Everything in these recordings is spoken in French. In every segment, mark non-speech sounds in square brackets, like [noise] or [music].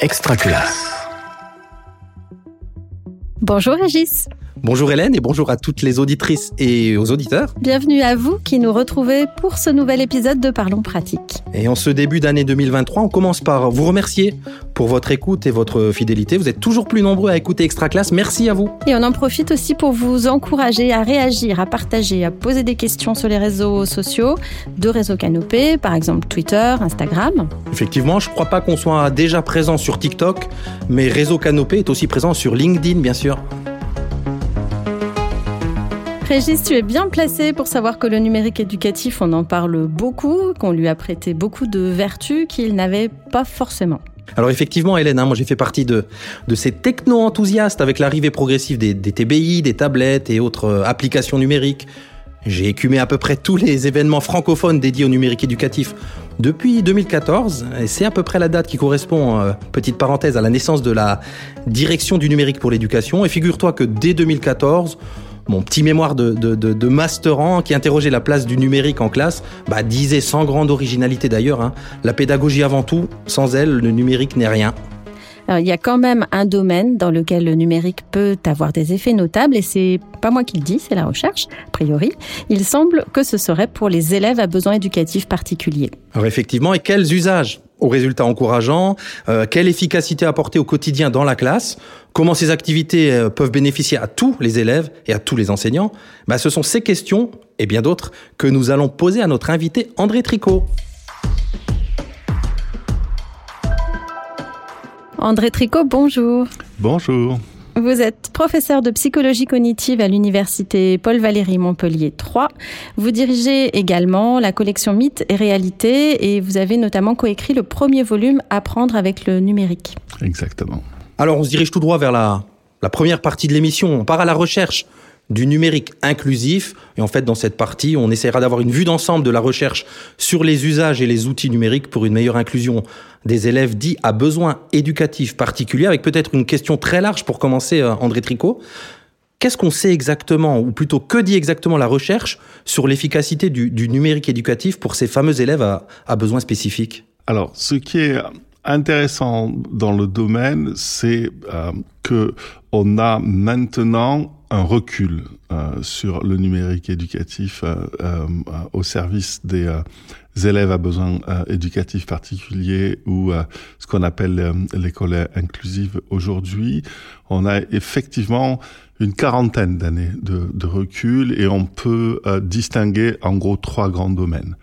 Extraculasse. Bonjour Régis. Bonjour Hélène et bonjour à toutes les auditrices et aux auditeurs. Bienvenue à vous qui nous retrouvez pour ce nouvel épisode de Parlons pratique. Et en ce début d'année 2023, on commence par vous remercier pour votre écoute et votre fidélité. Vous êtes toujours plus nombreux à écouter Extra Classe. Merci à vous. Et on en profite aussi pour vous encourager à réagir, à partager, à poser des questions sur les réseaux sociaux de Réseau Canopé, par exemple Twitter, Instagram. Effectivement, je ne crois pas qu'on soit déjà présent sur TikTok, mais Réseau Canopé est aussi présent sur LinkedIn, bien sûr. Régis, tu es bien placé pour savoir que le numérique éducatif, on en parle beaucoup, qu'on lui a prêté beaucoup de vertus qu'il n'avait pas forcément. Alors effectivement, Hélène, hein, moi j'ai fait partie de, ces techno-enthousiastes avec l'arrivée progressive des, des, TBI, des tablettes et autres euh, applications numériques. J'ai écumé à peu près tous les événements francophones dédiés au numérique éducatif depuis 2014, et c'est à peu près la date qui correspond, euh, petite parenthèse, à la naissance de la direction du numérique pour l'éducation. Et figure-toi que dès 2014, mon petit mémoire de, de, de, masterant qui interrogeait la place du numérique en classe bah, disait sans grande originalité d'ailleurs, hein, la pédagogie avant tout, sans elle, le numérique n'est rien. Alors, il y a quand même un domaine dans lequel le numérique peut avoir des effets notables et c'est pas moi qui le dis, c'est la recherche, a priori. Il semble que ce serait pour les élèves à besoins éducatifs particuliers. Alors effectivement, et quels usages? Aux résultats encourageants, euh, quelle efficacité apporter au quotidien dans la classe, comment ces activités euh, peuvent bénéficier à tous les élèves et à tous les enseignants, bah, ce sont ces questions et bien d'autres que nous allons poser à notre invité André Tricot. André Tricot, bonjour. Bonjour. Vous êtes professeur de psychologie cognitive à l'université Paul Valéry Montpellier 3. Vous dirigez également la collection Mythes et Réalité et vous avez notamment coécrit le premier volume Apprendre avec le numérique. Exactement. Alors on se dirige tout droit vers la, la première partie de l'émission. On part à la recherche du numérique inclusif. Et en fait, dans cette partie, on essaiera d'avoir une vue d'ensemble de la recherche sur les usages et les outils numériques pour une meilleure inclusion des élèves dits à besoins éducatifs particuliers, avec peut-être une question très large pour commencer, euh, André Tricot. Qu'est-ce qu'on sait exactement, ou plutôt que dit exactement la recherche sur l'efficacité du, numérique éducatif pour ces fameux élèves à, à besoins spécifiques? Alors, ce qui est intéressant dans le domaine, c'est euh, que on a maintenant un recul euh, sur le numérique éducatif euh, euh, au service des euh, élèves à besoins euh, éducatifs particuliers ou ce qu'on appelle l'école inclusive aujourd'hui. On a effectivement une quarantaine d'années de, de, recul et on peut distinguer en gros trois grands domaines.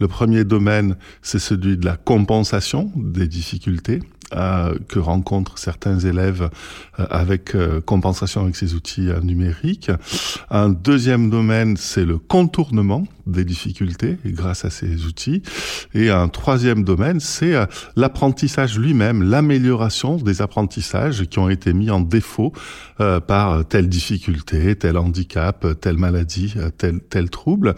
Le premier domaine, c'est celui de la compensation des difficultés euh, que rencontrent certains élèves euh, avec euh, compensation avec ces outils numériques. Un deuxième domaine, c'est le contournement des difficultés grâce à ces outils. Et un troisième domaine, c'est l'apprentissage lui-même, l'amélioration des apprentissages qui ont été mis en défaut par telle difficulté, tel handicap, telle maladie, tel, tel trouble.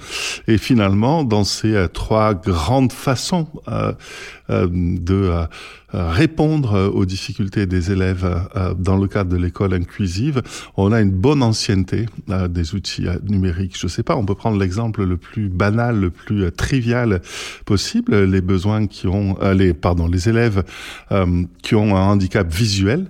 Et finalement, dans ces trois grandes façons de répondre aux difficultés des élèves dans le cadre de l'école inclusive, on a une bonne ancienneté des outils numériques. Je sais pas, on peut prendre l'exemple le plus banal, le plus trivial possible, les besoins qui ont, les, pardon, les élèves qui ont un handicap visuel.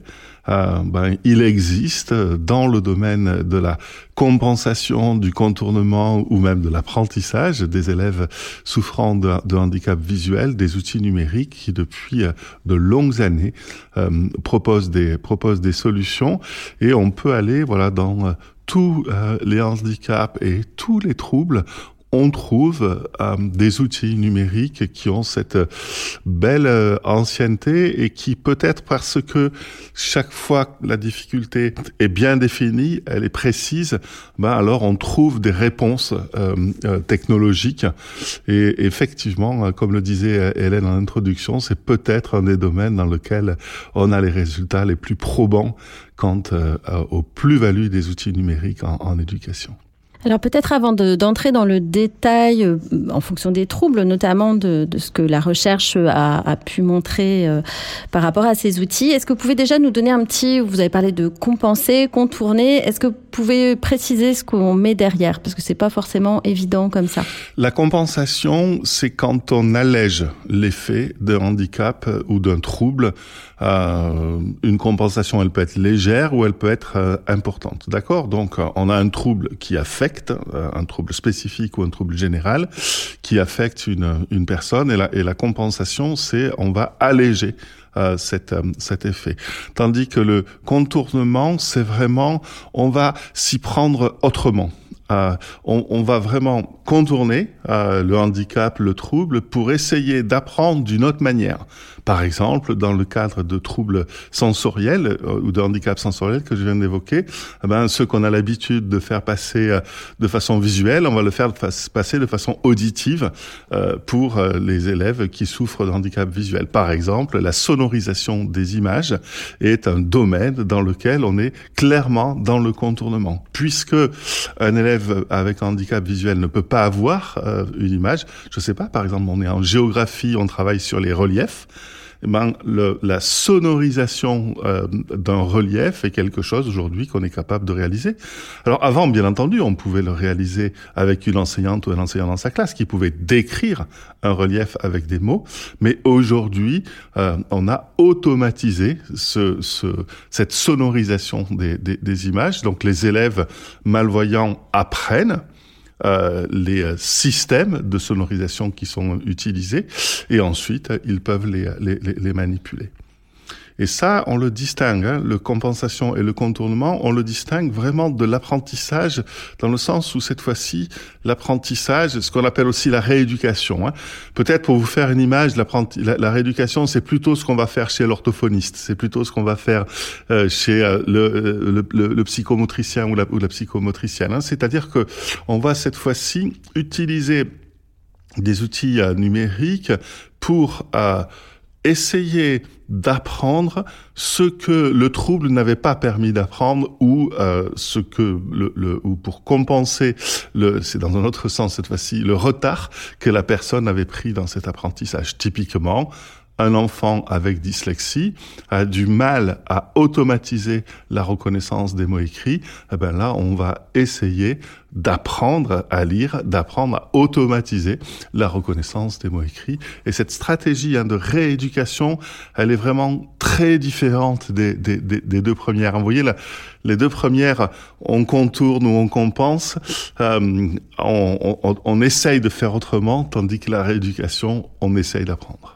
Euh, ben, il existe dans le domaine de la compensation, du contournement ou même de l'apprentissage des élèves souffrant de, de, handicap visuel, des outils numériques qui depuis euh, de longues années euh, proposent des proposent des solutions. Et on peut aller voilà dans tous les handicaps et tous les troubles on trouve euh, des outils numériques qui ont cette belle euh, ancienneté et qui peut-être parce que chaque fois la difficulté est bien définie, elle est précise, ben alors on trouve des réponses euh, euh technologiques. Et effectivement, comme le disait Hélène en introduction, c'est peut-être un des domaines dans lequel on a les résultats les plus probants quant aux plus-values des outils numériques en, en éducation. Alors peut-être avant d'entrer dans le détail, euh, en fonction des troubles, notamment de, de ce que la recherche a, a pu montrer euh, par rapport à ces outils, est-ce que vous pouvez déjà nous donner un petit, vous avez parlé de compenser, contourner, est-ce que pouvez préciser ce qu'on met derrière? Parce que c'est pas forcément évident comme ça. La compensation, c'est quand on allège l'effet d'un handicap ou d'un trouble. Euh, une compensation, elle peut être légère ou elle peut être euh, importante. D'accord? Donc, euh, on a un trouble qui affecte, euh, un trouble spécifique ou un trouble général, qui affecte une, une personne. Et la, et la compensation, c'est on va alléger euh, cet, cet effet. Tandis que le contournement, c'est vraiment, on va s'y prendre autrement. Euh, on, on, va vraiment contourner le handicap, le trouble, pour essayer d'apprendre d'une autre manière. Par exemple, dans le cadre de troubles sensoriels euh, ou de handicap sensoriel que je viens d'évoquer, eh ben, ceux qu'on a l'habitude de faire passer euh, de façon visuelle, on va le faire passer de façon auditive euh, pour les élèves qui souffrent de handicap visuel. Par exemple, la sonorisation des images est un domaine dans lequel on est clairement dans le contournement. Puisque un élève avec un handicap visuel ne peut pas avoir une image, je sais pas, par exemple, on est en géographie, on travaille sur les reliefs, eh ben, le, la sonorisation euh, d'un relief est quelque chose aujourd'hui qu'on est capable de réaliser. Alors avant, bien entendu, on pouvait le réaliser avec une enseignante ou un enseignant dans sa classe qui pouvait décrire un relief avec des mots, mais aujourd'hui, euh, on a automatisé ce, ce, cette sonorisation des, des, des images. Donc les élèves malvoyants apprennent euh, les euh, systèmes de sonorisation qui sont utilisés et ensuite ils peuvent les, les, les manipuler. Et ça, on le distingue, hein, le compensation et le contournement, on le distingue vraiment de l'apprentissage, dans le sens où cette fois-ci, l'apprentissage, ce qu'on appelle aussi la rééducation. Hein. Peut-être pour vous faire une image, la, la rééducation, c'est plutôt ce qu'on va faire chez l'orthophoniste, c'est plutôt ce qu'on va faire euh, chez euh, le, le, psychomotricien ou la, psychomotricienne. Hein. C'est-à-dire que on va cette fois-ci utiliser des outils euh, numériques pour euh, essayer d'apprendre ce que le trouble n'avait pas permis d'apprendre ou euh, ce que le, le, ou pour compenser le c'est dans un autre sens cette fois-ci le retard que la personne avait pris dans cet apprentissage. Typiquement un enfant avec dyslexie a du mal à automatiser la reconnaissance des mots écrits, eh ben là, on va essayer d'apprendre à lire, d'apprendre à automatiser la reconnaissance des mots écrits. Et cette stratégie hein, de rééducation, elle est vraiment très différente des, des, des, des deux premières. Vous voyez, les deux premières, on contourne ou on compense, euh, on, on, on essaye de faire autrement, tandis que la rééducation, on essaye d'apprendre.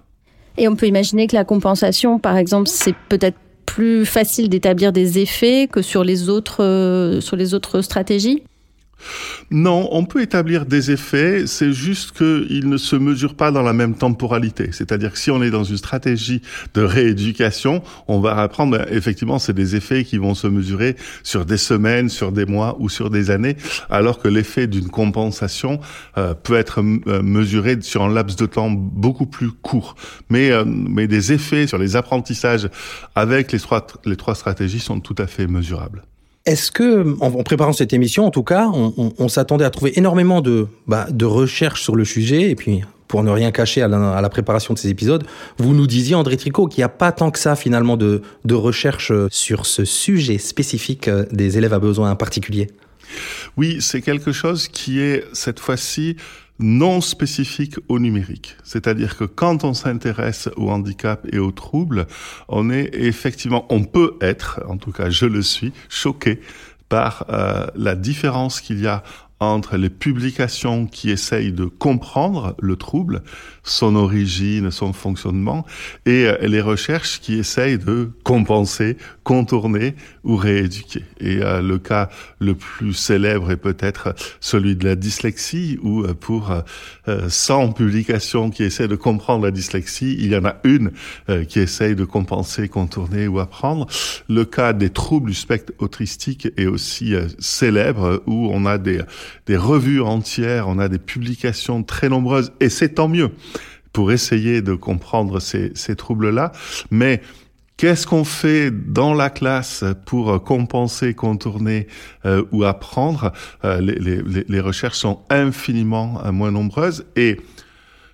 Et on peut imaginer que la compensation, par exemple, c'est peut-être plus facile d'établir des effets que sur les autres, euh, sur les autres stratégies? Non, on peut établir des effets, c'est juste qu'ils ne se mesurent pas dans la même temporalité. C'est-à-dire que si on est dans une stratégie de rééducation, on va apprendre, effectivement, c'est des effets qui vont se mesurer sur des semaines, sur des mois ou sur des années, alors que l'effet d'une compensation euh, peut être euh, mesuré sur un laps de temps beaucoup plus court. Mais, euh, mais des effets sur les apprentissages avec les trois, les trois stratégies sont tout à fait mesurables. Est-ce que, en, préparant cette émission, en tout cas, on, s'attendait à trouver énormément de, bah, de recherches sur le sujet, et puis pour ne rien cacher à la, préparation de ces épisodes, vous nous disiez, André Tricot, qu'il n'y a pas tant que ça, finalement, de, de recherche sur ce sujet spécifique des élèves à besoins particuliers? Oui, c'est quelque chose qui est, cette fois-ci, non spécifique au numérique. C'est-à-dire que quand on s'intéresse au handicap et aux troubles, on est effectivement, on peut être, en tout cas je le suis, choqué par euh, la différence qu'il y a entre les publications qui essayent de comprendre le trouble, son origine, son fonctionnement, et euh, les recherches qui essayent de compenser, contourner ou rééduquer. Et euh, le cas le plus célèbre est peut-être celui de la dyslexie, où euh, pour euh, 100 publications qui essaient de comprendre la dyslexie, il y en a une qui essaye de compenser, contourner ou apprendre. Le cas des troubles du spectre autistique est aussi célèbre, où on a des des revues entières, on a des publications très nombreuses, et c'est tant mieux pour essayer de comprendre ces, ces troubles-là. Mais qu'est-ce qu'on fait dans la classe pour compenser, contourner euh, ou apprendre? Euh, les, les, les, recherches sont infiniment euh, moins nombreuses et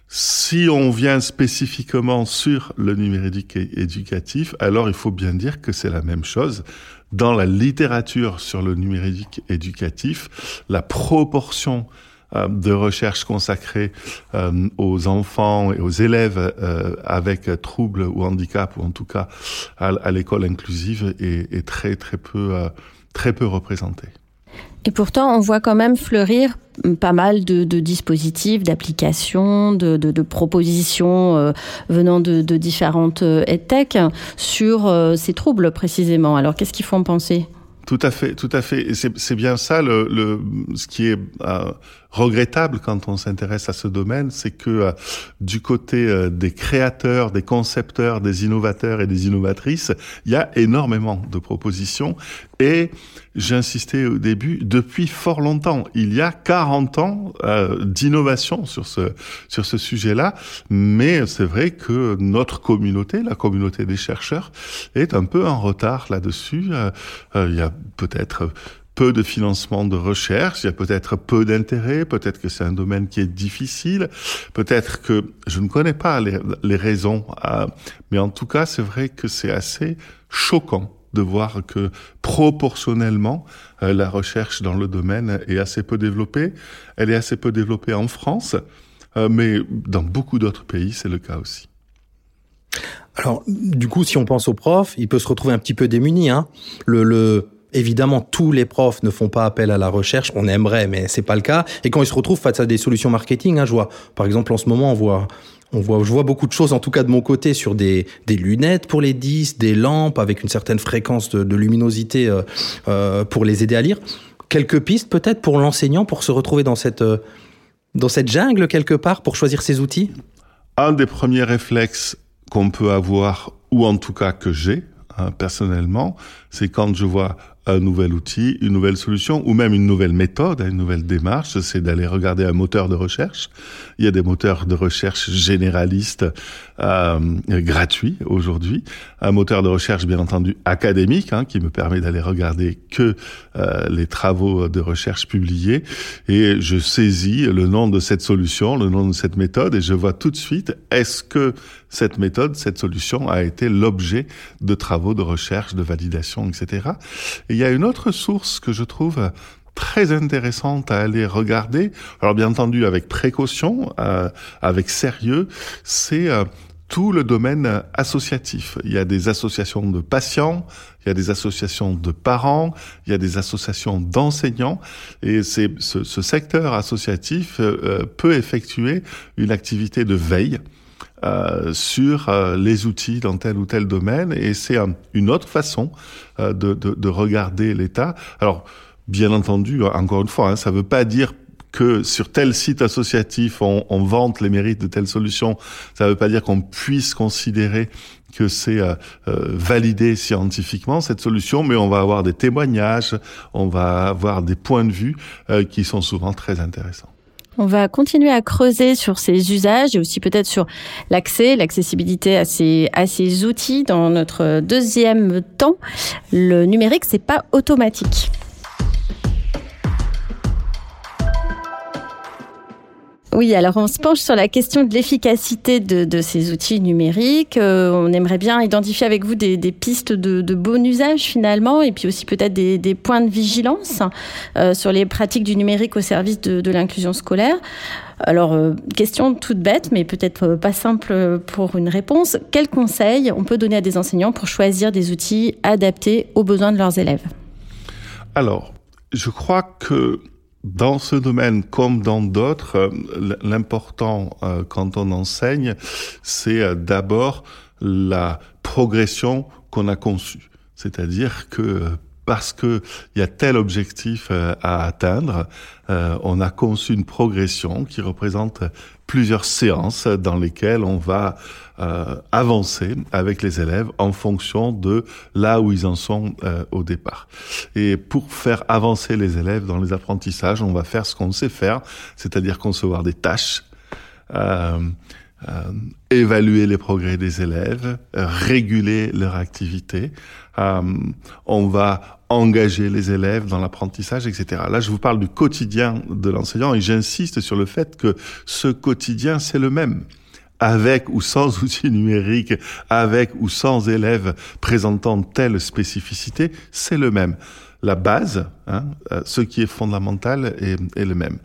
Si on vient spécifiquement sur le numérique éducatif, alors il faut bien dire que c'est la même chose. Dans la littérature sur le numérique éducatif, la proportion de recherche consacrée euh, aux enfants et aux élèves euh, avec troubles ou handicap, ou en tout cas à, l'école inclusive, est, est, très très peu très peu représentée. Et pourtant, on voit quand même fleurir pas mal de, dispositifs, d'applications, de, propositions euh, venant de, différentes euh, EdTech sur euh, ces troubles précisément. Alors, qu'est-ce qu'il faut en penser? Tout à fait, tout à fait. Et c'est bien ça le, le, ce qui est regrettable quand on s'intéresse à ce domaine, c'est que euh, du côté euh, des créateurs, des concepteurs, des innovateurs et des innovatrices, il y a énormément de propositions. Et j'insistais au début, depuis fort longtemps, il y a 40 ans euh, d'innovation sur ce sur ce sujet-là. Mais c'est vrai que notre communauté, la communauté des chercheurs, est un peu en retard là-dessus. il y a peut-être peu de financement de recherche, il y a peut-être peu d'intérêt, peut-être que c'est un domaine qui est difficile, peut-être que je ne connais pas les, raisons, euh, mais en tout cas, c'est vrai que c'est assez choquant de voir que proportionnellement, euh, la recherche dans le domaine est assez peu développée. Elle est assez peu développée en France, euh, mais dans beaucoup d'autres pays, c'est le cas aussi. Alors, du coup, si on pense aux profs, il peut se retrouver un petit peu démuni. Hein. Le, le, Évidemment, tous les profs ne font pas appel à la recherche. On aimerait, mais c'est pas le cas. Et quand ils se retrouvent face à des solutions marketing, hein, je vois, par exemple, en ce moment, on voit, on voit, je vois beaucoup de choses, en tout cas de mon côté, sur des, lunettes pour les 10, des lampes avec une certaine fréquence de, luminosité euh, euh, pour les aider à lire. Quelques pistes peut-être pour l'enseignant pour se retrouver dans cette, euh, dans cette jungle quelque part pour choisir ses outils? Un des premiers réflexes qu'on peut avoir, ou en tout cas que j'ai, hein, personnellement, c'est quand je vois un nouvel outil, une nouvelle solution ou même une nouvelle méthode, une nouvelle démarche, c'est d'aller regarder un moteur de recherche. Il y a des moteurs de recherche généralistes euh, gratuits aujourd'hui. Un moteur de recherche bien entendu académique hein, qui me permet d'aller regarder que euh, les travaux de recherche publiés et je saisis le nom de cette solution, le nom de cette méthode et je vois tout de suite est-ce que cette méthode, cette solution a été l'objet de travaux de recherche, de validation, etc il y a une autre source que je trouve très intéressante à aller regarder. Alors bien entendu avec précaution, euh, avec sérieux, c'est euh, tout le domaine associatif. Il y a des associations de patients, il y a des associations de parents, il y a des associations d'enseignants, et c'est ce, secteur associatif euh, peut effectuer une activité de veille euh, sur euh, les outils dans tel ou tel domaine et c'est une autre façon euh, de, de, de, regarder l'État. Alors, bien entendu, encore une fois, hein, ça ne veut pas dire que sur tel site associatif, on, on, vante les mérites de telle solution. Ça ne veut pas dire qu'on puisse considérer que c'est validé scientifiquement cette solution, mais on va avoir des témoignages, on va avoir des points de vue qui sont souvent très intéressants. On va continuer à creuser sur ces usages et aussi peut-être sur l'accès, l'accessibilité à ces, à ces outils dans notre deuxième temps. Le numérique, c'est pas automatique. Oui, alors on se penche sur la question de l'efficacité de, ces outils numériques. Euh, on aimerait bien identifier avec vous des, pistes de, bon usage finalement, et puis aussi peut-être des, points de vigilance euh, sur les pratiques du numérique au service de, l'inclusion scolaire. Alors, euh, question toute bête, mais peut-être pas simple pour une réponse. Quels conseils on peut donner à des enseignants pour choisir des outils adaptés aux besoins de leurs élèves? Alors, je crois que dans ce domaine comme dans d'autres, euh, l'important euh, quand on enseigne, c'est euh, d'abord la progression qu'on a conçue. C'est-à-dire que parce que il y a tel objectif à atteindre, on a conçu une progression qui représente plusieurs séances dans lesquelles on va euh, avancer avec les élèves en fonction de là où ils en sont euh, au départ. Et pour faire avancer les élèves dans les apprentissages, on va faire ce qu'on sait faire, c'est-à-dire concevoir des tâches. Euh, euh, évaluer les progrès des élèves, réguler leur activité. Euh, on va engager les élèves dans l'apprentissage, etc. Là, je vous parle du quotidien de l'enseignant et j'insiste sur le fait que ce quotidien, c'est le même avec ou sans outils numériques, avec ou sans élèves présentant telle spécificité, c'est le même. La base, hein, euh, ce qui est fondamental, est, le même.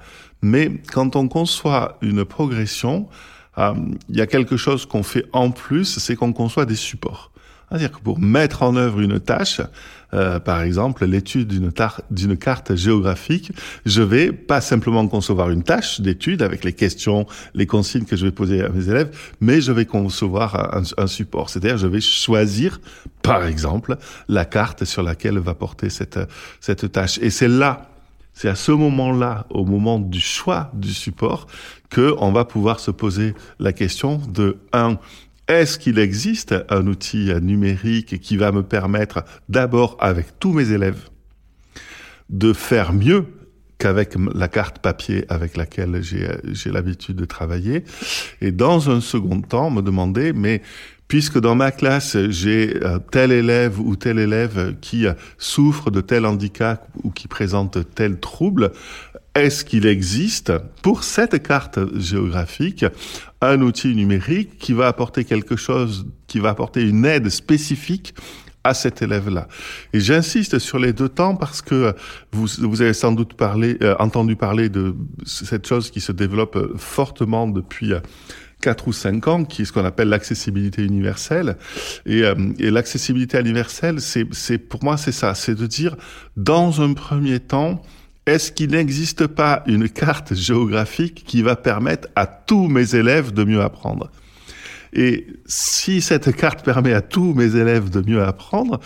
Mais quand on conçoit une progression, euh, il y a quelque chose qu'on fait en plus, c'est qu'on conçoit des supports. C'est-à-dire que pour mettre en œuvre une tâche, euh, par exemple l'étude d'une, d'une carte géographique, je vais pas simplement concevoir une tâche d'étude avec les questions, les consignes que je vais poser à mes élèves, mais je vais concevoir un, un support. C'est-à-dire je vais choisir, par exemple, la carte sur laquelle va porter cette, cette tâche. Et c'est là c'est à ce moment-là, au moment du choix du support, que on va pouvoir se poser la question de un, est-ce qu'il existe un outil numérique qui va me permettre d'abord avec tous mes élèves de faire mieux qu'avec la carte papier avec laquelle j'ai l'habitude de travailler et dans un second temps me demander mais puisque dans ma classe, j'ai euh, tel élève ou tel élève qui souffre de tel handicap ou qui présente tel trouble, est-ce qu'il existe pour cette carte géographique un outil numérique qui va apporter quelque chose, qui va apporter une aide spécifique à cet élève-là? Et j'insiste sur les deux temps parce que vous, vous avez sans doute parlé, euh, entendu parler de cette chose qui se développe fortement depuis quatre ou cinq ans, qui est ce qu'on appelle l'accessibilité universelle. Et, euh, et l'accessibilité universelle, c'est pour moi, c'est ça, c'est de dire, dans un premier temps, est-ce qu'il n'existe pas une carte géographique qui va permettre à tous mes élèves de mieux apprendre? Et si cette carte permet à tous mes élèves de mieux apprendre,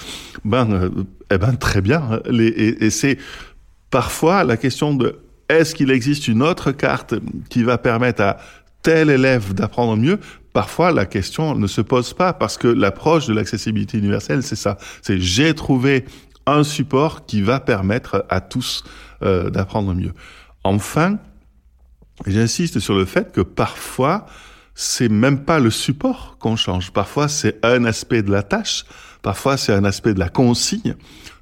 ben, euh, eh ben très bien. Et, et c'est parfois la question de est-ce qu'il existe une autre carte qui va permettre à tel élève d'apprendre mieux, parfois la question ne se pose pas parce que l'approche de l'accessibilité universelle, c'est ça. C'est j'ai trouvé un support qui va permettre à tous euh, d'apprendre mieux. Enfin, j'insiste sur le fait que parfois, c'est même pas le support qu'on change. Parfois, c'est un aspect de la tâche. Parfois, c'est un aspect de la consigne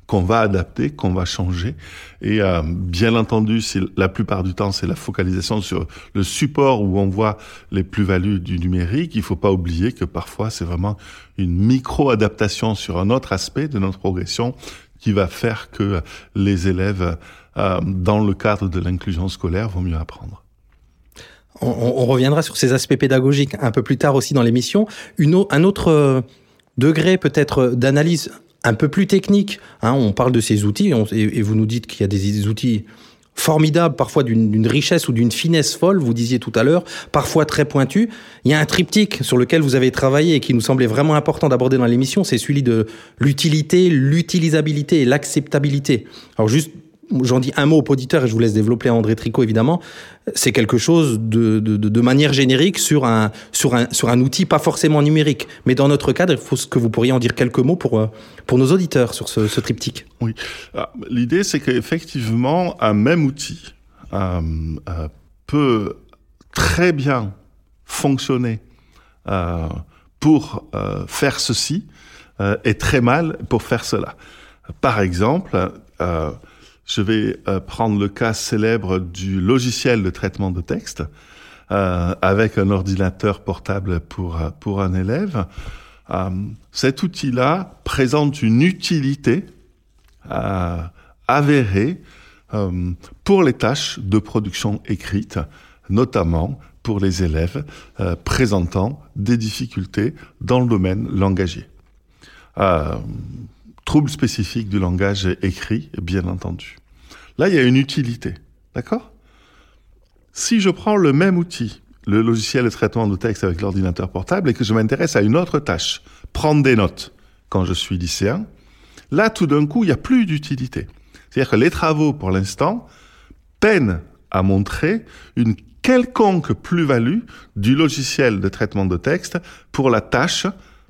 qu'on va adapter, qu'on va changer. Et euh, bien entendu, la plupart du temps, c'est la focalisation sur le support où on voit les plus-values du numérique. Il faut pas oublier que parfois, c'est vraiment une micro-adaptation sur un autre aspect de notre progression qui va faire que les élèves, euh, dans le cadre de l'inclusion scolaire, vont mieux apprendre. On, reviendra sur ces aspects pédagogiques un peu plus tard aussi dans l'émission. un autre euh, degré peut-être d'analyse un peu plus technique. Hein, on parle de ces outils et, vous nous dites qu'il y a des, outils formidables, parfois d'une richesse ou d'une finesse folle, vous disiez tout à l'heure, parfois très pointus. Il y a un triptyque sur lequel vous avez travaillé et qui nous semblait vraiment important d'aborder dans l'émission, c'est celui de l'utilité, l'utilisabilité et l'acceptabilité. Alors juste j'en dis un mot au auditeur et je vous laisse développer André Tricot évidemment, c'est quelque chose de, de, manière générique sur un, sur, un, sur un outil pas forcément numérique. Mais dans notre cadre, il faut que vous pourriez en dire quelques mots pour, euh, pour nos auditeurs sur ce, triptyque. Oui, ah, l'idée c'est qu'effectivement, un même outil euh, euh, peut très bien fonctionner pour faire ceci et très mal pour faire cela. Par exemple, je vais euh, prendre le cas célèbre du logiciel de traitement de texte euh, avec un ordinateur portable pour, euh, pour un élève. Euh, cet outil-là présente une utilité euh, avérée pour les tâches de production écrite, notamment pour les élèves présentant des difficultés dans le domaine langagier troubles spécifiques du langage écrit, bien entendu. Là, il y a une utilité. D'accord? Si je prends le même outil, le logiciel de traitement de texte avec l'ordinateur portable, et que je m'intéresse à une autre tâche, prendre des notes quand je suis lycéen, là, tout d'un coup, il n'y a plus d'utilité. C'est-à-dire que les travaux, pour l'instant, peinent à montrer une quelconque plus-value du logiciel de traitement de texte pour la tâche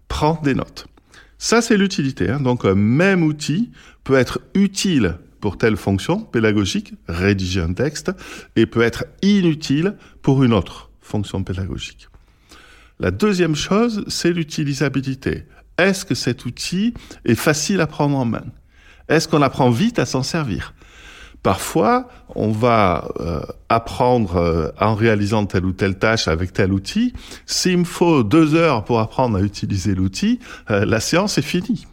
prendre des notes. Ça, c'est l'utilité. Hein. Donc, un même outil peut être utile pour telle fonction pédagogique, rédiger un texte, et peut être inutile pour une autre fonction pédagogique. La deuxième chose, c'est l'utilisabilité. Est-ce que cet outil est facile à prendre en main? Est-ce qu'on apprend vite à s'en servir? Parfois, on va euh, apprendre euh, en réalisant telle ou telle tâche avec tel outil. S'il me faut deux heures pour apprendre à utiliser l'outil, euh, la séance est finie.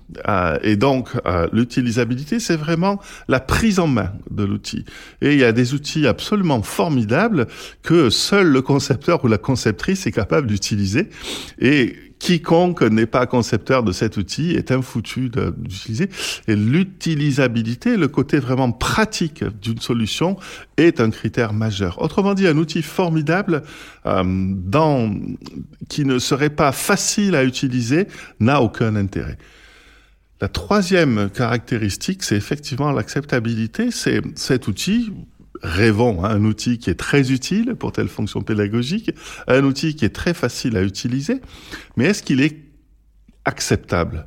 et donc, l'utilisabilité, c'est vraiment la prise en main de l'outil. Et il y a des outils absolument formidables que seul le concepteur ou la conceptrice est capable d'utiliser. Et quiconque n'est pas concepteur de cet outil est un foutu d'utiliser. Et l'utilisabilité, le côté vraiment pratique d'une solution est un critère majeur. Autrement dit, un outil formidable euh, dans, qui ne serait pas facile à utiliser n'a aucun intérêt. La troisième caractéristique, c'est effectivement l'acceptabilité. C'est cet outil, rêvons, hein, un outil qui est très utile pour telle fonction pédagogique, un outil qui est très facile à utiliser, mais est-ce qu'il est acceptable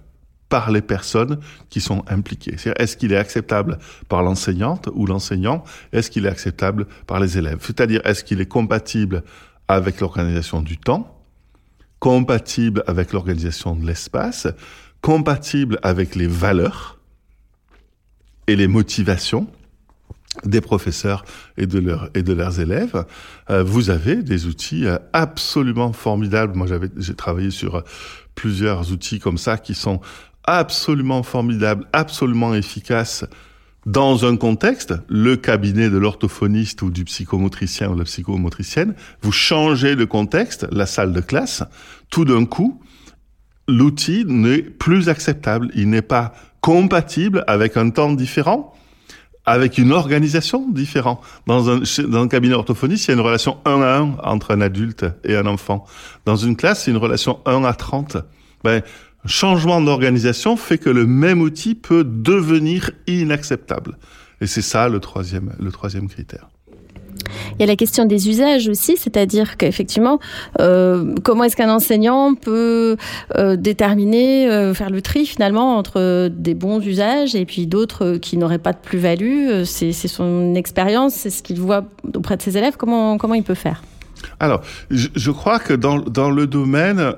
par les personnes qui sont impliquées? Est-ce qu'il est acceptable par l'enseignante ou l'enseignant? Est-ce qu'il est acceptable par les élèves? C'est-à-dire, est-ce qu'il est compatible avec l'organisation du temps, compatible avec l'organisation de l'espace, compatible avec les valeurs et les motivations? Des professeurs et de, leurs et de leurs élèves, euh, vous avez des outils euh, absolument formidables. Moi, j'avais, j'ai travaillé sur euh, plusieurs outils comme ça qui sont absolument formidables, absolument efficaces dans un contexte, le cabinet de l'orthophoniste ou du psychomotricien ou de la psychomotricienne, vous changez de contexte, la salle de classe, tout d'un coup, l'outil n'est plus acceptable, il n'est pas compatible avec un temps différent, avec une organisation différente. Dans un, dans un cabinet orthophoniste, il y a une relation 1 à 1 entre un adulte et un enfant. Dans une classe, c'est une relation 1 à 30. Ben, changement d'organisation fait que le même outil peut devenir inacceptable. Et c'est ça le troisième, le troisième critère. Il y a la question des usages aussi, c'est-à-dire qu'effectivement, euh, comment est-ce qu'un enseignant peut euh, déterminer, euh, faire le tri finalement entre des bons usages et puis d'autres qui n'auraient pas de plus-value? C'est son expérience, c'est ce qu'il voit auprès de ses élèves. Comment, comment il peut faire? Alors, je, crois que dans, dans le domaine,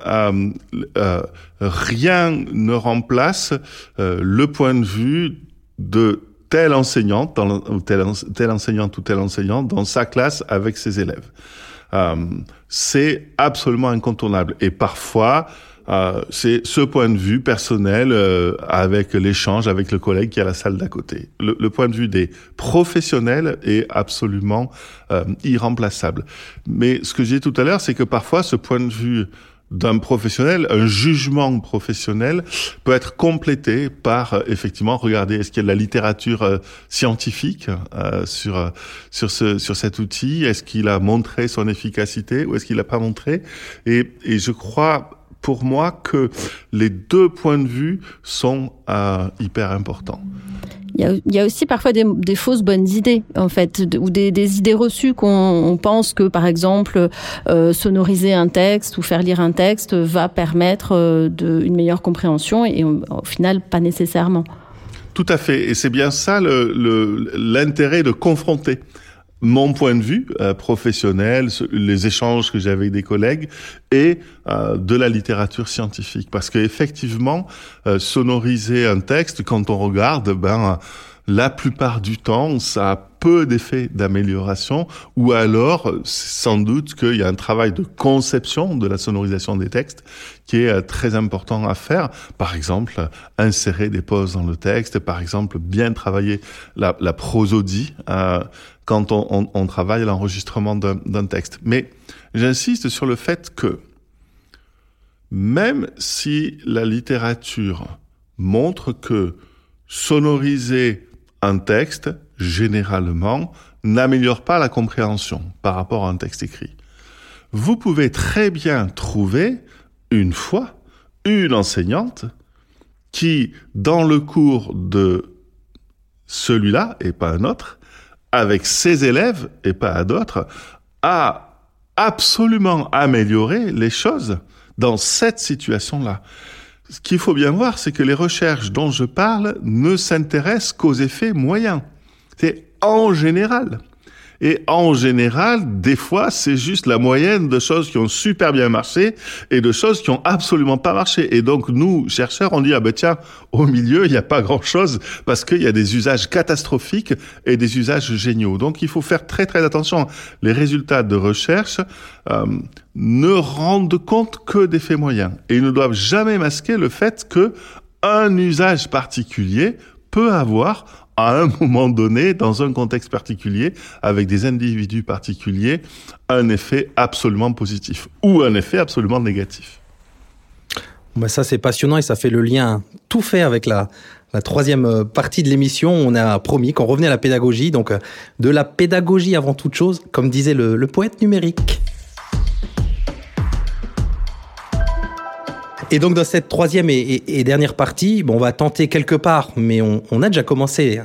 rien ne remplace le point de vue de tel enseignant, ou tel, tel enseignante ou tel enseignant dans sa classe avec ses élèves. Euh, c'est absolument incontournable. Et parfois, euh, c'est ce point de vue personnel euh, avec l'échange avec le collègue qui est à la salle d'à côté. Le, point de vue des professionnels est absolument irremplaçable. Mais ce que j'ai dit tout à l'heure, c'est que parfois ce point de vue d'un professionnel, un jugement professionnel peut être complété par euh, effectivement regarder est-ce qu'il y a de la littérature euh, scientifique euh, sur sur ce sur cet outil, est-ce qu'il a montré son efficacité ou est-ce qu'il l'a pas montré? Et et je crois pour moi que les deux points de vue sont hyper importants. Il y, a, aussi parfois des, fausses bonnes idées, en fait, ou des, idées reçues qu'on pense que, par exemple, euh, sonoriser un texte ou faire lire un texte va permettre euh, une meilleure compréhension, et au final, pas nécessairement. Tout à fait, et c'est bien ça l'intérêt de confronter mon point de vue euh, professionnel, les échanges que j'ai avec des collègues et euh, de la littérature scientifique. Parce qu'effectivement, euh, sonoriser un texte, quand on regarde, ben la plupart du temps, ça a peu d'effets d'amélioration, ou alors sans doute qu'il y a un travail de conception de la sonorisation des textes qui est euh, très important à faire. Par exemple, insérer des pauses dans le texte, par exemple, bien travailler la, la prosodie euh, quand on, on, on travaille l'enregistrement d'un texte. Mais j'insiste sur le fait que même si la littérature montre que sonoriser un texte, généralement, n'améliore pas la compréhension par rapport à un texte écrit. Vous pouvez très bien trouver, une fois, une enseignante qui, dans le cours de celui-là et pas un autre, avec ses élèves et pas à d'autres, a absolument amélioré les choses dans cette situation-là ce qu'il faut bien voir, c'est que les recherches dont je parle ne s'intéressent qu'aux effets moyens. C'est en général. Et en général, des fois, c'est juste la moyenne de choses qui ont super bien marché et de choses qui ont absolument pas marché. Et donc, nous, chercheurs, on dit, ah ben tiens, au milieu, il n'y a pas grand-chose parce qu'il y a des usages catastrophiques et des usages géniaux. Donc, il faut faire très, très attention. Les résultats de recherche euh, ne rendent compte que des faits moyens. Et ils ne doivent jamais masquer le fait que un usage particulier peut avoir à un [laughs] moment donné, dans un contexte particulier, avec des individus particuliers, un effet absolument positif ou un effet absolument négatif. Ben ça c'est passionnant et ça fait le lien tout fait avec la, la troisième euh, partie de l'émission. On a promis qu'on revenait à la pédagogie, donc euh, de la pédagogie avant toute chose, comme disait le poète numérique. Et donc dans cette troisième et, dernière partie, bon, on va tenter quelque part, mais on, a déjà commencé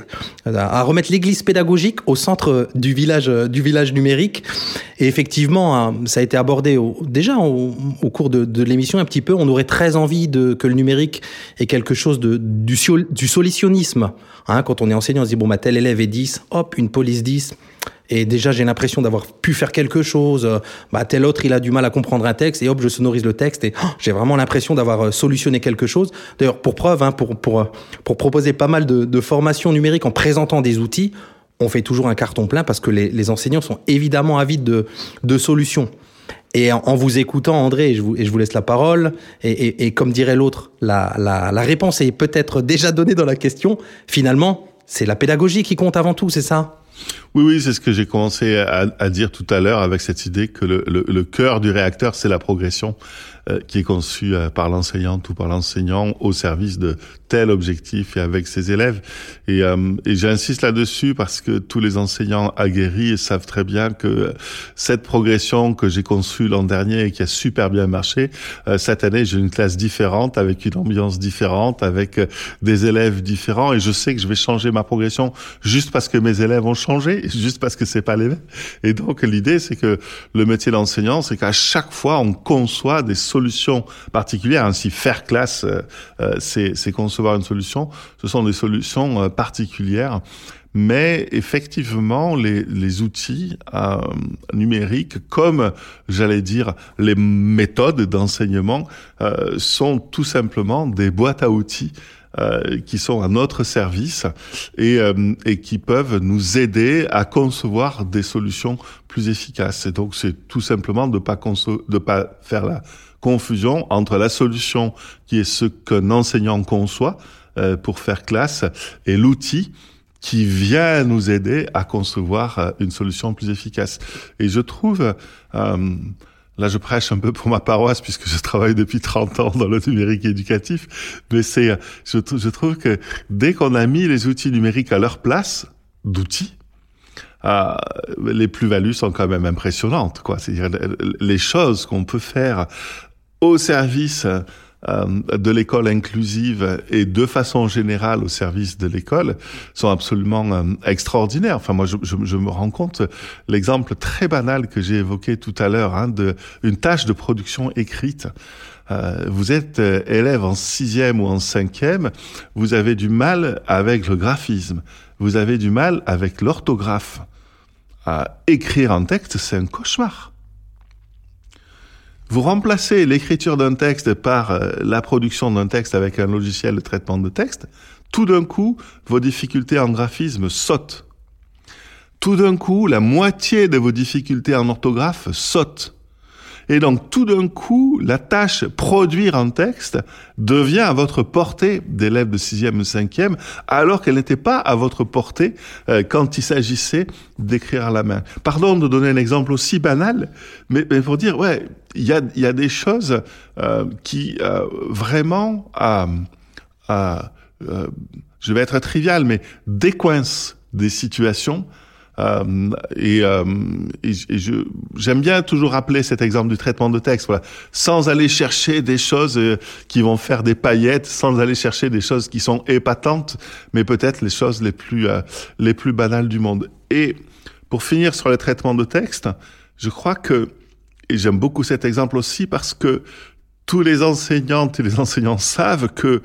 à, remettre l'église pédagogique au centre du village, du village numérique. Et effectivement, hein, ça a été abordé déjà au, cours de, l'émission un petit peu. On aurait très envie que le numérique ait quelque chose du, du solutionnisme. Hein, quand on est enseignant, on se dit, bon, bah, tel élève est 10, hop, une police 10 et déjà j'ai l'impression d'avoir pu faire quelque chose. Euh, bah, tel autre, il a du mal à comprendre un texte et hop, je sonorise le texte et [gasps] j'ai vraiment l'impression d'avoir euh, solutionné quelque chose. D'ailleurs, pour preuve, hein, pour, pour, euh, pour proposer pas mal de, de formations numériques en présentant des outils, on fait toujours un carton plein parce que les, les enseignants sont évidemment avides de, de solutions. Et en, vous écoutant, André, et je vous, et je vous laisse la parole, et, et, et comme dirait l'autre, la, la, la réponse est peut-être déjà donnée dans la question. Finalement, c'est la pédagogie qui compte avant tout, c'est ça? Oui, oui, c'est ce que j'ai commencé à, dire tout à l'heure avec cette idée que le, le cœur du réacteur, c'est la progression. Euh, qui est conçu euh, par l'enseignante ou par l'enseignant au service de tel objectif et avec ses élèves. Et, euh, et j'insiste là-dessus parce que tous les enseignants aguerris savent très bien que cette progression que j'ai conçue l'an dernier et qui a super bien marché, cette année j'ai une classe différente avec une ambiance différente, avec des élèves différents et je sais que je vais changer ma progression juste parce que mes élèves ont changé, juste parce que c'est pas les mêmes. Et donc l'idée c'est que le métier d'enseignant, c'est qu'à chaque fois on conçoit des solutions particulières. Ainsi, faire classe, euh, euh, c'est concevoir une solution. Ce sont des solutions euh, particulières. Mais effectivement, les, outils numériques, comme j'allais dire les méthodes d'enseignement, sont tout simplement des boîtes à outils qui sont à notre service et, qui peuvent nous aider à concevoir des solutions plus efficaces. Et donc, c'est tout simplement de pas pas faire la confusion entre la solution qui est ce qu'un enseignant conçoit euh, pour faire classe et l'outil qui vient nous aider à concevoir euh, une solution plus efficace. Et je trouve, euh, là je prêche un peu pour ma paroisse puisque je travaille depuis 30 ans dans le numérique éducatif, mais c'est, je, trouve que dès qu'on a mis les outils numériques à leur place, d'outils, euh, les plus-values sont quand même impressionnantes. Quoi. C'est-à-dire les choses qu'on peut faire au service euh, de l'école inclusive et de façon générale au service de l'école sont absolument euh, extraordinaires. Enfin, moi, je, je, je, me rends compte l'exemple très banal que j'ai évoqué tout à l'heure hein, de une tâche de production écrite. Euh, vous êtes euh, élève en sixième ou en cinquième, vous avez du mal avec le graphisme, vous avez du mal avec l'orthographe. À écrire un texte, c'est un cauchemar. Vous remplacez l'écriture d'un texte par euh, la production d'un texte avec un logiciel de traitement de texte, tout d'un coup, vos difficultés en graphisme sautent. Tout d'un coup, la moitié de vos difficultés en orthographe sautent. Et donc tout d'un coup, la tâche produire un texte devient à votre portée d'élèves de sixième ou cinquième, alors qu'elle n'était pas à votre portée euh, quand il s'agissait d'écrire à la main. Pardon de donner un exemple aussi banal, mais, mais pour dire, ouais, il y a, y a des choses euh, qui euh, vraiment, je vais être trivial, mais décoincent des situations euh, et, euh, et, je, j'aime bien toujours rappeler cet exemple du traitement de texte, voilà, sans aller chercher des choses euh, qui vont faire des paillettes, sans aller chercher des choses qui sont épatantes, mais peut-être les choses les plus les plus banales du monde. Et pour finir sur le traitement de texte, je crois que et j'aime beaucoup cet exemple aussi parce que tous les enseignantes et les enseignants savent que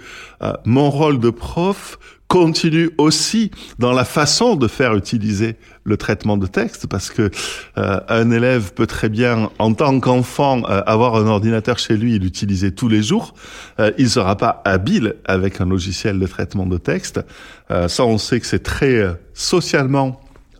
mon rôle de prof continue aussi dans la façon de faire utiliser le traitement de texte parce que euh, un élève peut très bien en tant qu'enfant euh, avoir un ordinateur chez lui et l'utiliser tous les jours euh, il sera pas habile avec un logiciel de traitement de texte. Ça on sait que c'est très socialement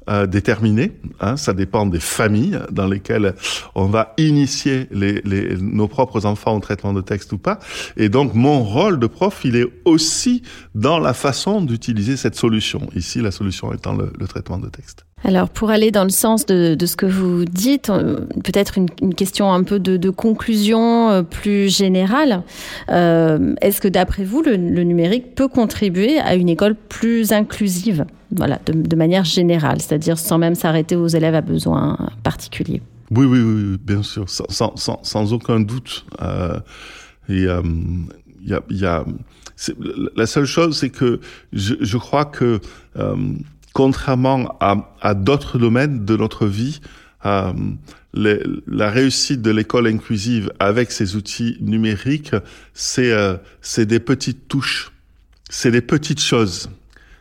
euh, déterminé. Hein, ça dépend des familles dans lesquelles on va initier les, les, nos propres enfants au traitement de texte ou pas. Et donc mon rôle de prof, il est aussi dans la façon d'utiliser cette solution. Ici, la solution étant le, le traitement de texte. Alors pour aller dans le sens de, de ce que vous dites, peut-être une, une question un peu de, de conclusion euh, plus générale. Euh, Est-ce que d'après vous, le, le numérique peut contribuer à une école plus inclusive? Voilà, de, manière générale, c'est-à-dire sans même s'arrêter aux élèves à besoins particuliers Oui, oui, oui, bien sûr, sans, sans, sans aucun doute. Euh, euh, y a, y a, la seule chose, c'est que je, je crois que euh, contrairement à, à d'autres domaines de notre vie, la réussite de l'école inclusive avec ces outils numériques, c'est des petites touches, c'est des petites choses.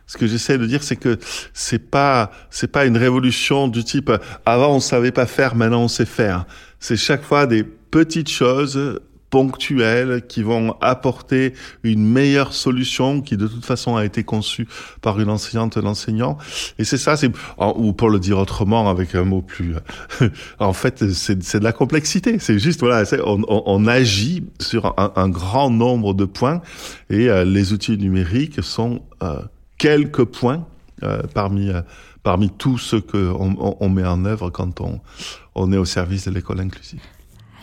Ce que j'essaie de dire, c'est que c'est pas c'est pas une révolution du type avant on savait pas faire, maintenant on sait faire. C'est chaque fois des petites choses ponctuelles qui vont apporter une meilleure solution qui de toute façon a été conçue par une enseignante, un enseignant. Et c'est ça, c'est ou pour le dire autrement avec un mot plus, [laughs] en fait, c'est de la complexité. C'est juste voilà, on, on, on, agit sur un, un, grand nombre de points et euh, les outils numériques sont euh, quelques points euh, parmi euh, parmi tout ce que on, on met en œuvre quand on on est au service de l'école inclusive.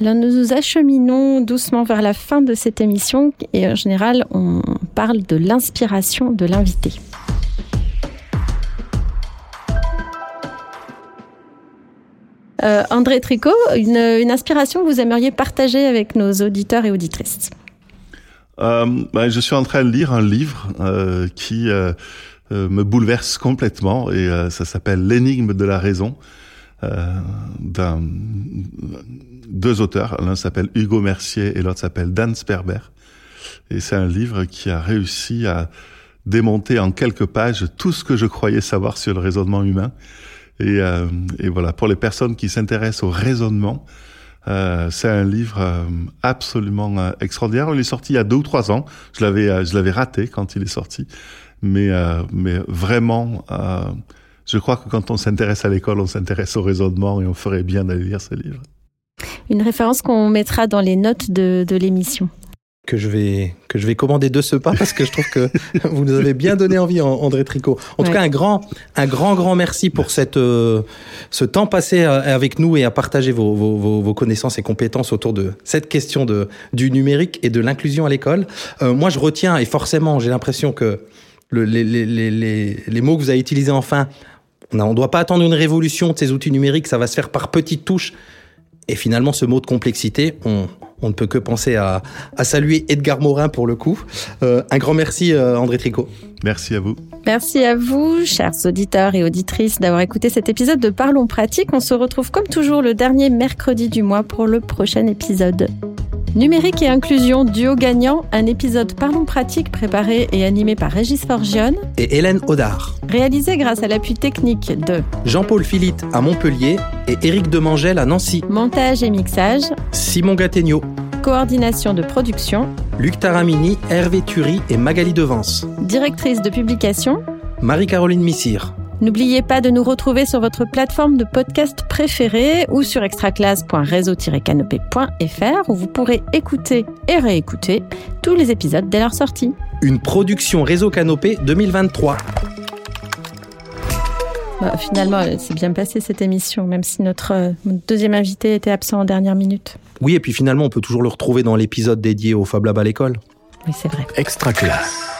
Alors nous nous acheminons doucement vers la fin de cette émission et en général on parle de l'inspiration de l'invité. Euh, André Tricot, une, une inspiration que vous aimeriez partager avec nos auditeurs et auditrices? Ben, Je suis en train de lire un livre euh, qui euh, me bouleverse complètement et ça s'appelle L'énigme de la raison d'un deux auteurs. L'un s'appelle Hugo Mercier et l'autre s'appelle Dan Sperber. Et c'est un livre qui a réussi à démonter en quelques pages tout ce que je croyais savoir sur le raisonnement humain. Et, euh, et voilà, pour les personnes qui s'intéressent au raisonnement, euh, c'est un livre euh, absolument euh, extraordinaire. Il est sorti il y a deux ou trois ans. Je l'avais, je l'avais raté quand il est sorti, mais, mais vraiment, je crois que quand on s'intéresse à l'école, on s'intéresse au raisonnement et on ferait bien d'aller lire ce livre une référence qu'on mettra dans les notes de l'émission que je vais que je vais commander de ce pas parce que je trouve que [laughs] vous nous avez bien donné envie André Tricot. En ouais. tout cas un grand un grand grand merci pour cette euh, ce temps passé avec nous et à partager vos, vos, vos connaissances et compétences autour de cette question de du numérique et de l'inclusion à l'école. Euh, moi je retiens et forcément j'ai l'impression que le, les, les, les, les mots que vous avez utilisés enfin on ne doit pas attendre une révolution de ces outils numériques, ça va se faire par petites touches. Et finalement, ce mot de complexité, on, on ne peut que penser à, à saluer Edgar Morin pour le coup. Euh, un grand merci, euh, André Tricot. Merci à vous. Merci à vous, chers auditeurs et auditrices, d'avoir écouté cet épisode de Parlons pratique. On se retrouve comme toujours le dernier mercredi du mois pour le prochain épisode. Numérique et inclusion, duo gagnant, un épisode Parlons pratique préparé et animé par Régis Forgione et Hélène Audard. Réalisé grâce à l'appui technique de Jean-Paul Philippe à Montpellier et Éric Demangel à Nancy. Montage et mixage Simon Gattegno. Coordination de production Luc Taramini, Hervé Thury et Magali Devance. Directrice de publication Marie-Caroline Missire. N'oubliez pas de nous retrouver sur votre plateforme de podcast préférée ou sur extraclasse.réseau-canopé.fr où vous pourrez écouter et réécouter tous les épisodes dès leur sortie. Une production Réseau Canopé 2023. Bah, finalement, c'est bien passé cette émission, même si notre euh, deuxième invité était absent en dernière minute. Oui, et puis finalement, on peut toujours le retrouver dans l'épisode dédié au Fab Lab à l'école. Oui, c'est vrai. Extra classe.